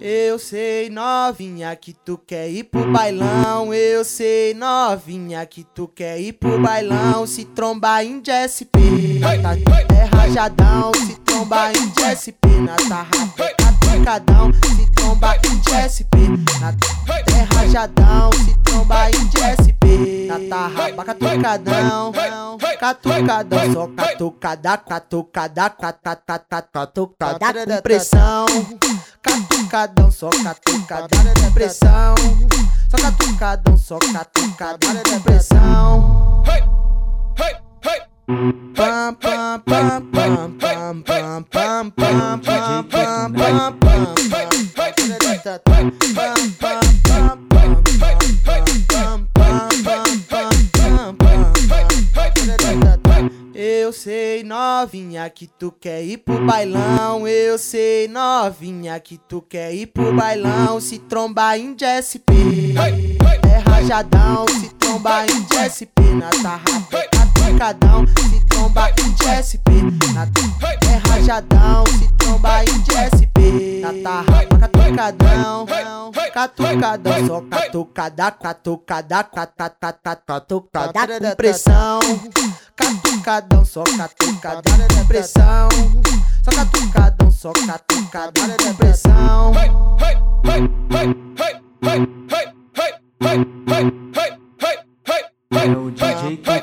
Eu sei, novinha, que tu quer ir pro bailão. Eu sei, novinha, que tu quer ir pro bailão. Se trombar em DSP, tá é rajadão. Se trombar em DSP, na tarra, tá pancadão. Se trombar em DSP, na é rajadão. Tarra, catucadão. Catucadão, só catucada, catucada, catucada, catucada com pressão. Catucadão, só catucada de pressão. Só catucadão, só catucada de pressão. Pam pam pam pam pam pam pam pam pam pam pam Eu sei, novinha, que tu quer ir pro bailão. Eu sei, novinha, que tu quer ir pro bailão. Se trombar em DSP, é rajadão. Se trombar em DSP, na tarra, pancadão. Se trombar em DSP, na é rajadão. Se trombar em DSP, na tarra, catucadão. Catucadão, só catucada, catucada, catucada, catucada com pressão. Catucadão, só catucada de pressão. Só catucadão, só catucada de pressão. É o DJ que